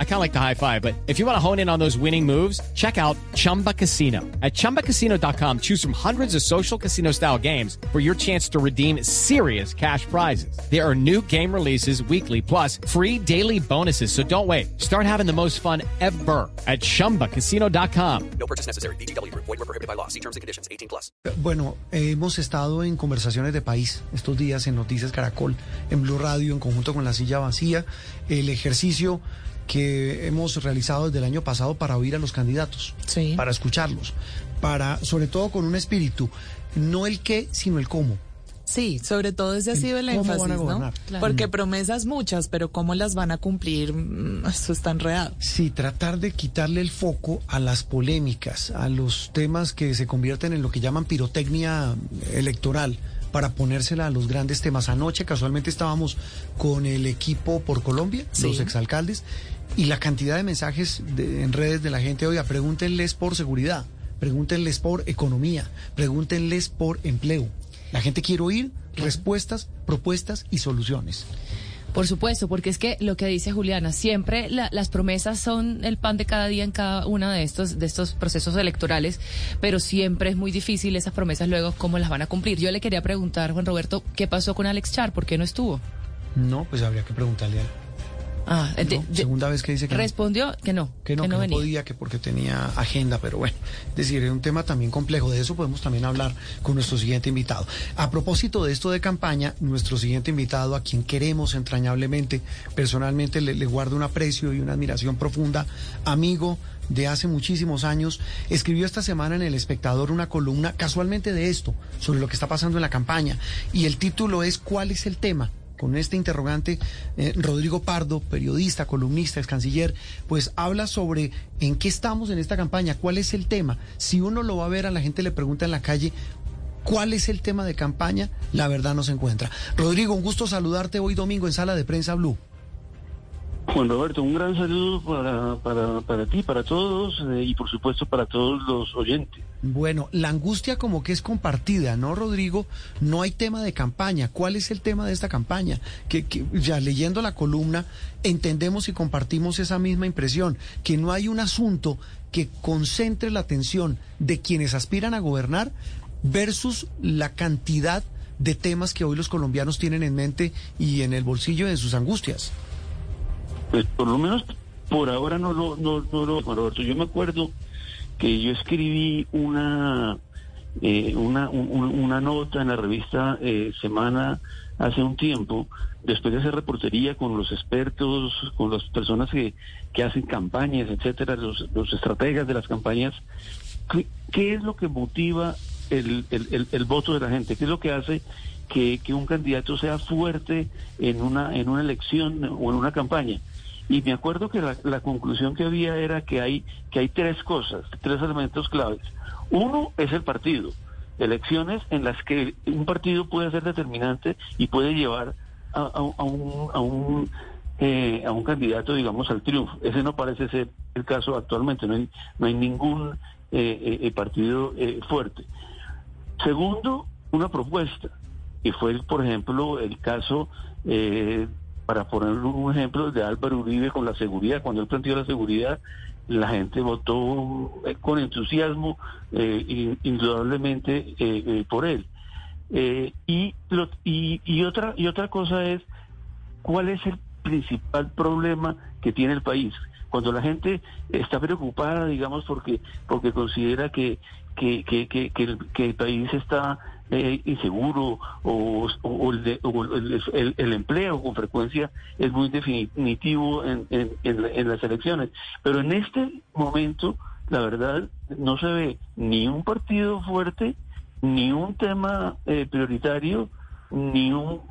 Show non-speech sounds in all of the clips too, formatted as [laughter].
I kind of like the high five, but if you want to hone in on those winning moves, check out Chumba Casino. At ChumbaCasino.com, choose from hundreds of social casino style games for your chance to redeem serious cash prizes. There are new game releases weekly, plus free daily bonuses. So don't wait. Start having the most fun ever at ChumbaCasino.com. No purchase necessary. BGW. Void were prohibited by law. See terms and conditions. 18 plus. Eh, bueno, hemos estado en conversaciones de país estos días en Noticias Caracol, en Blue Radio, en conjunto con la silla vacía, el ejercicio que hemos realizado desde el año pasado para oír a los candidatos, Sí. para escucharlos, para, sobre todo con un espíritu, no el qué, sino el cómo. Sí, sobre todo ese ha sido el énfasis, ¿no? Claro. Porque promesas muchas, pero cómo las van a cumplir, Mm, eso está enredado. Sí, tratar de quitarle el foco a las polémicas, a los temas que se convierten en lo que llaman pirotecnia electoral, para ponérsela a los grandes temas. Anoche casualmente estábamos con el equipo por Colombia, Sí. los exalcaldes, y la cantidad de mensajes de- en redes de la gente, oiga, pregúntenles por seguridad, pregúntenles por economía, pregúntenles por empleo. La gente quiere oír respuestas, propuestas y soluciones. Por supuesto, porque es que lo que dice Juliana, siempre la- las promesas son el pan de cada día en cada uno de estos, de estos procesos electorales, pero siempre es muy difícil esas promesas luego cómo las van a cumplir. Yo le quería preguntar, Juan Roberto, ¿qué pasó con Alex Char? ¿Por qué no estuvo? No, pues habría que preguntarle a él. Ah, de- No, de- segunda vez que dice que no. respondió que no, que no, que no podía, que porque tenía agenda, pero bueno, es decir, es un tema también complejo. De eso podemos también hablar con nuestro siguiente invitado. A propósito de esto de campaña, nuestro siguiente invitado, a quien queremos entrañablemente, personalmente le, le guardo un aprecio y una admiración profunda, amigo de hace muchísimos años, escribió esta semana en El Espectador una columna casualmente de esto, sobre lo que está pasando en la campaña, y el título es ¿Cuál es el tema? Con este interrogante, eh, Rodrigo Pardo, periodista, columnista, ex canciller, pues habla sobre en qué estamos en esta campaña, cuál es el tema. Si uno lo va a ver, a la gente le pregunta en la calle, ¿cuál es el tema de campaña? La verdad no se encuentra. Rodrigo, un gusto saludarte hoy domingo en Sala de Prensa Blue. Juan Roberto, un gran saludo para, para, para ti, para todos eh, y por supuesto para todos los oyentes. Bueno, la angustia como que es compartida, ¿no, Rodrigo? No hay tema de campaña. ¿Cuál es el tema de esta campaña? Que, que ya leyendo la columna entendemos y compartimos esa misma impresión, que no hay un asunto que concentre la atención de quienes aspiran a gobernar versus la cantidad de temas que hoy los colombianos tienen en mente y en el bolsillo de sus angustias. Pues por lo menos por ahora no lo, no, no Roberto. Yo me acuerdo que yo escribí una, eh, una, un- un- una nota en la revista eh, Semana hace un tiempo, después de hacer reportería con los expertos, con las personas que, que hacen campañas, etcétera, los, los estrategas de las campañas, ¿qué, qué es lo que motiva el, el, el- el voto de la gente? ¿Qué es lo que hace que, que un candidato sea fuerte en una, en una elección o en una campaña? Y me acuerdo que la, la conclusión que había era que hay, que hay tres cosas, tres elementos claves. Uno es el partido, elecciones en las que un partido puede ser determinante y puede llevar a, un, a, un, eh, a un candidato, digamos, al triunfo. Ese no parece ser el caso actualmente, no hay, no hay ningún eh, eh, eh, partido eh, fuerte. Segundo, una propuesta, y fue, por ejemplo, el caso, eh, para poner un ejemplo, de Álvaro Uribe con la seguridad. Cuando él planteó la seguridad, la gente votó eh, con entusiasmo, eh, in- indudablemente, eh, por él. Y, y, otra, y otra cosa es, ¿cuál es el principal problema que tiene el país? Cuando la gente está preocupada, digamos, porque, porque considera que, que, que, que el país está eh, inseguro o, o el, de- o el- empleo con frecuencia es muy definitivo en, en, en la- en las elecciones. Pero en este momento, la verdad, no se ve ni un partido fuerte, ni un tema eh, prioritario, ni un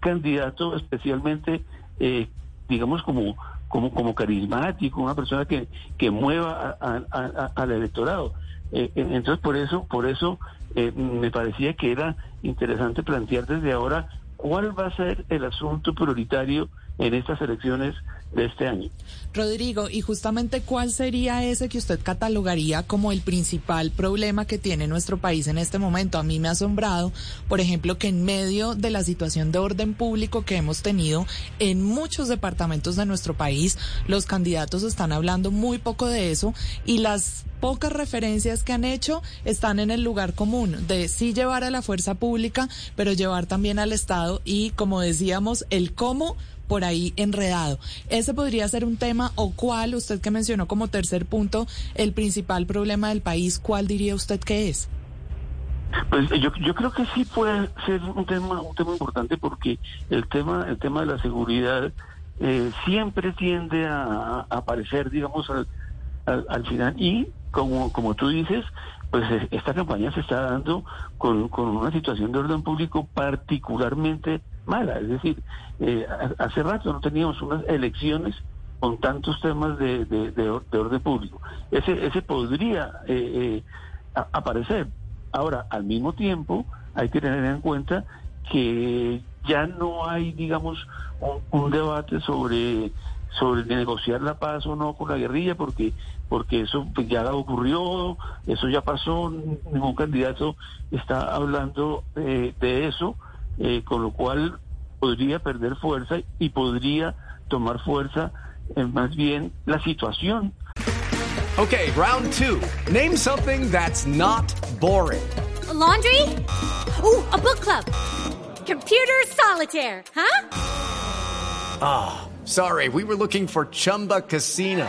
candidato especialmente, eh, digamos, como, como, como carismático, una persona que, que mueva a- al electorado. Eh, eh, entonces, por eso, por eso eh, me parecía que era interesante plantear desde ahora cuál va a ser el asunto prioritario en estas elecciones de este año. Rodrigo, y justamente cuál sería ese que usted catalogaría como el principal problema que tiene nuestro país en este momento. A mí me ha asombrado, por ejemplo, que en medio de la situación de orden público que hemos tenido en muchos departamentos de nuestro país, los candidatos están hablando muy poco de eso y las pocas referencias que han hecho están en el lugar común de sí llevar a la fuerza pública, pero llevar también al Estado y, como decíamos, el cómo por ahí enredado. Ese podría ser un tema o cuál, usted que mencionó como tercer punto, el principal problema del país, ¿cuál diría usted que es? Pues yo, creo que sí puede ser un tema un tema importante porque el tema el tema de la seguridad eh, siempre tiende a, aparecer digamos al, al, al final y como como tú dices pues eh, esta campaña se está dando con, con una situación de orden público particularmente mala. Es decir, eh, ha- hace rato no teníamos unas elecciones con tantos temas de, de, de de orden público. Ese, ese podría eh, eh, aparecer. Ahora, al mismo tiempo, hay que tener en cuenta que ya no hay, digamos, un, debate sobre sobre negociar la paz o no con la guerrilla, porque porque eso ya ocurrió, eso ya pasó, ningún candidato está hablando eh, de eso, eh, con lo cual podría perder fuerza y podría tomar fuerza eh, más bien la situación Okay, round two. Name something that's not boring. A laundry? Ooh, a book club. Computer solitaire, huh? Sorry, we were looking for Chumba Casino.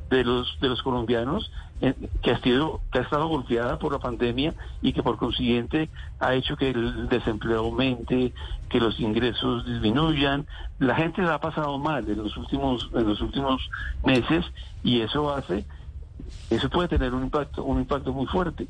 de los de los colombianos eh, que ha sido que ha estado golpeada por la pandemia y que por consiguiente ha hecho que el desempleo aumente, que los ingresos disminuyan. La gente la ha pasado mal en los últimos en los últimos meses y eso hace eso puede tener un impacto un impacto muy fuerte.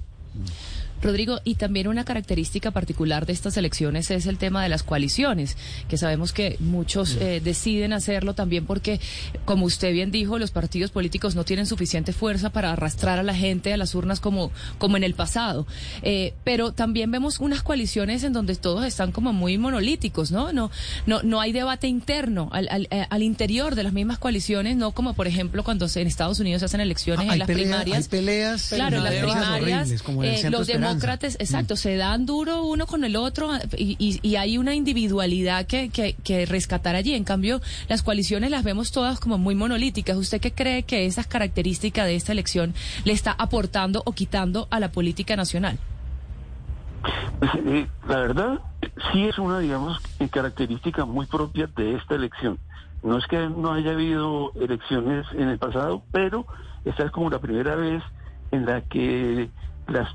Rodrigo, y también una característica particular de estas elecciones es el tema de las coaliciones, que sabemos que muchos eh, deciden hacerlo también porque, como usted bien dijo, los partidos políticos no tienen suficiente fuerza para arrastrar a la gente a las urnas como, como en el pasado. Eh, pero también vemos unas coaliciones en donde todos están como muy monolíticos, ¿no? No, no, no hay debate interno al, al, eh, al interior de las mismas coaliciones, no como por ejemplo cuando se- en Estados Unidos se hacen elecciones Ah, en las pelea- primarias. hay peleas, claro, en las primarias, horribles, como en el eh, Centro los Esperanza. Demócratas, Mm. exacto, se dan duro uno con el otro y, y- y hay una individualidad que, que, que rescatar allí. En cambio, las coaliciones las vemos todas como muy monolíticas. ¿Usted qué cree que esas características de esta elección le está aportando o quitando a la política nacional? Pues, eh, la verdad, sí es una, digamos, eh, característica muy propia de esta elección. No es que no haya habido elecciones en el pasado, pero esta es como la primera vez en la que las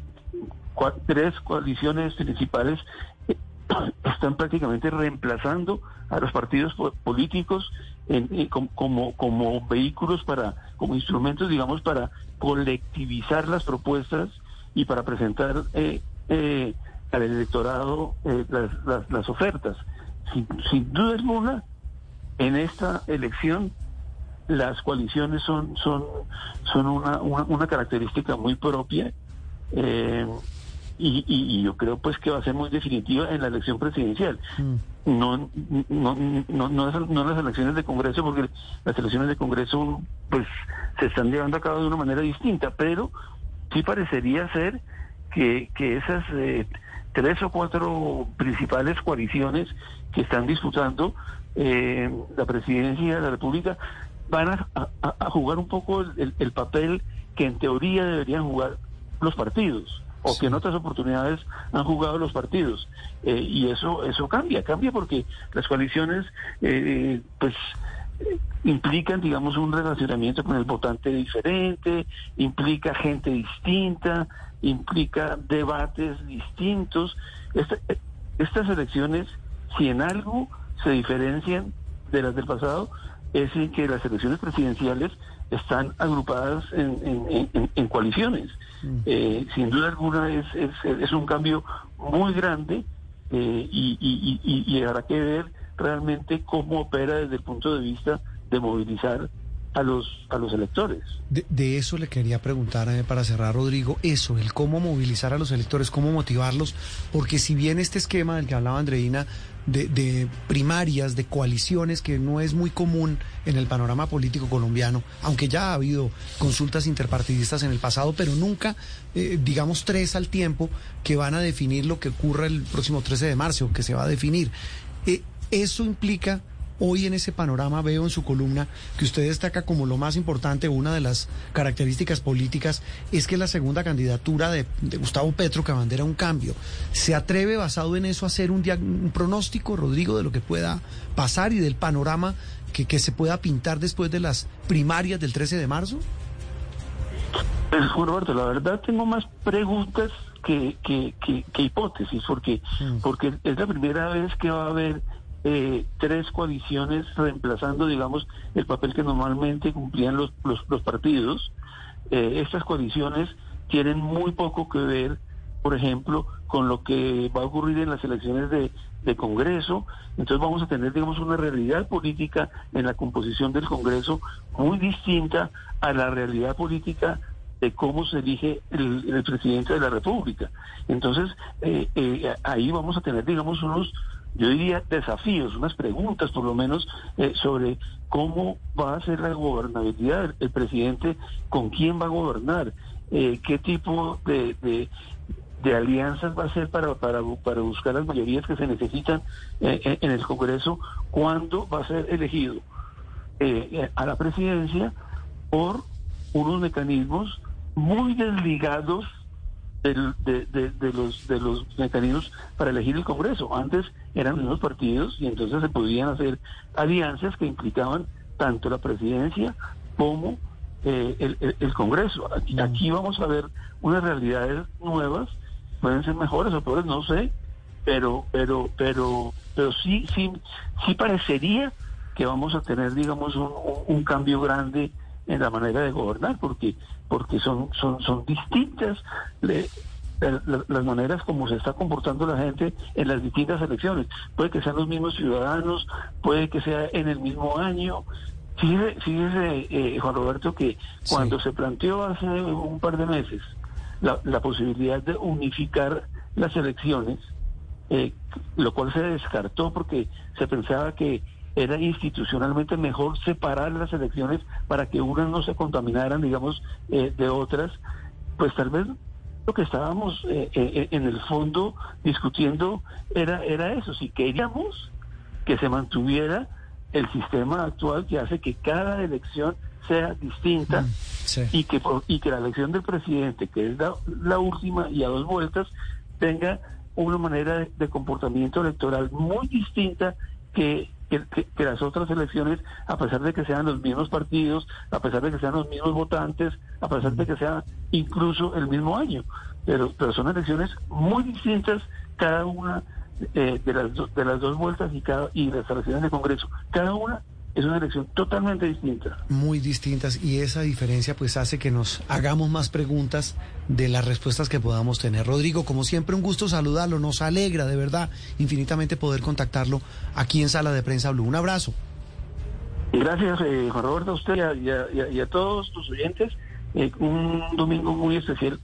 tres coaliciones principales eh, [clears throat] están prácticamente reemplazando a los partidos po- políticos en- eh, com- como, como vehículos para, como instrumentos, digamos, para colectivizar las propuestas y para presentar eh, eh, al electorado eh, las, las, las ofertas. Sin, sin duda alguna, en esta elección las coaliciones son son son una, una, una característica muy propia eh, y, y- y yo creo pues que va a ser muy definitiva en la elección presidencial. No no no no, no las- no las elecciones de Congreso porque las elecciones de Congreso pues se están llevando a cabo de una manera distinta pero sí parecería ser que, que esas eh, tres o cuatro principales coaliciones que están disputando eh, la presidencia de la República van a, a- a jugar un poco el, el- el papel que en teoría deberían jugar los partidos o que en otras oportunidades han jugado los partidos Eh, y eso eso cambia cambia porque las coaliciones eh, pues eh, implican, digamos, un relacionamiento con el votante diferente, implica gente distinta, implica debates distintos. Esta- estas elecciones, si en algo se diferencian de las del pasado, es en que las elecciones presidenciales están agrupadas en, en- en- en coaliciones. Eh, sin duda alguna es, es, es un cambio muy grande eh, y, y, y, y habrá que ver realmente cómo opera desde el punto de vista de movilizar a los, a los electores. De, eso le quería preguntar eh, para cerrar, Rodrigo, eso, el cómo movilizar a los electores, cómo motivarlos, porque si bien este esquema del que hablaba Andreina, de, de primarias, de coaliciones, que no es muy común en el panorama político colombiano, aunque ya ha habido consultas interpartidistas en el pasado, pero nunca, eh, digamos, tres al tiempo que van a definir lo que ocurra el próximo 13 de marzo, que se va a definir. Eh, eso implica Hoy en ese panorama veo en su columna que usted destaca como lo más importante, una de las características políticas es que la segunda candidatura de, de Gustavo Petro que abandera un cambio. ¿Se atreve basado en eso a hacer un, un pronóstico, Rodrigo, de lo que pueda pasar y del panorama que, que se pueda pintar después de las primarias del 13 de marzo? Pues, Roberto, la verdad tengo más preguntas que, que, que, que hipótesis, porque, mm. porque es la primera vez que va a haber eh, tres coaliciones reemplazando, digamos, el papel que normalmente cumplían los, los, los partidos. Eh, estas coaliciones tienen muy poco que ver, por ejemplo, con lo que va a ocurrir en las elecciones de, de Congreso. Entonces vamos a tener, digamos, una realidad política en la composición del Congreso muy distinta a la realidad política de cómo se elige el, el presidente de la República. Entonces, eh, eh, ahí vamos a tener, digamos, unos yo diría desafíos, unas preguntas por lo menos eh, sobre cómo va a ser la gobernabilidad del el presidente, con quién va a gobernar, eh, qué tipo de, de, alianzas va a para, para, para buscar las mayorías que se necesitan eh, en el Congreso, cuándo va a ser elegido a la presidencia por unos mecanismos muy desligados de, de, de, los, de los mecanismos para elegir el Congreso. Antes eran unos partidos y entonces se podían hacer alianzas que implicaban tanto la presidencia como eh, el, el, el, Congreso. Aquí, aquí, vamos a ver unas realidades nuevas, pueden ser mejores o peores, no sé, pero, pero, pero, pero sí, sí, sí parecería que vamos a tener, digamos, un, un cambio grande en la manera de gobernar, porque porque son son son distintas le, las maneras como se está comportando la gente en las distintas elecciones. Puede que sean los mismos ciudadanos, puede que sea en el mismo año. Fíjese, fíjese eh, Juan Roberto, que cuando sí. se planteó hace un par de meses la, la posibilidad de unificar las elecciones, eh, lo cual se descartó porque se pensaba que era institucionalmente mejor separar las elecciones para que unas no se contaminaran, digamos, eh, de otras, pues tal vez lo que estábamos eh, eh, en el fondo discutiendo era, era eso, si queríamos que se mantuviera el sistema actual que hace que cada elección sea distinta mm, sí. y, que, y que la elección del presidente, que es la, la última y a dos vueltas, tenga una manera de, de comportamiento electoral muy distinta que que, las otras elecciones, a pesar de que sean los mismos partidos, a pesar de que sean los mismos votantes, a pesar de que sea incluso el mismo año. Pero, son elecciones muy distintas cada una eh, de, las de las dos vueltas y, cada, y las elecciones de Congreso. Cada una es una elección totalmente distinta. Muy distintas y esa diferencia pues hace que nos hagamos más preguntas de las respuestas que podamos tener. Rodrigo, como siempre un gusto saludarlo, nos alegra de verdad infinitamente poder contactarlo aquí en Sala de Prensa Blue. Un abrazo. Gracias eh, Juan Roberto, a usted y a, y a, y a todos tus oyentes. Eh, un domingo muy especial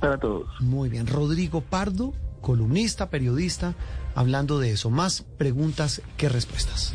para todos. Muy bien, Rodrigo Pardo, columnista, periodista, hablando de eso. Más preguntas que respuestas.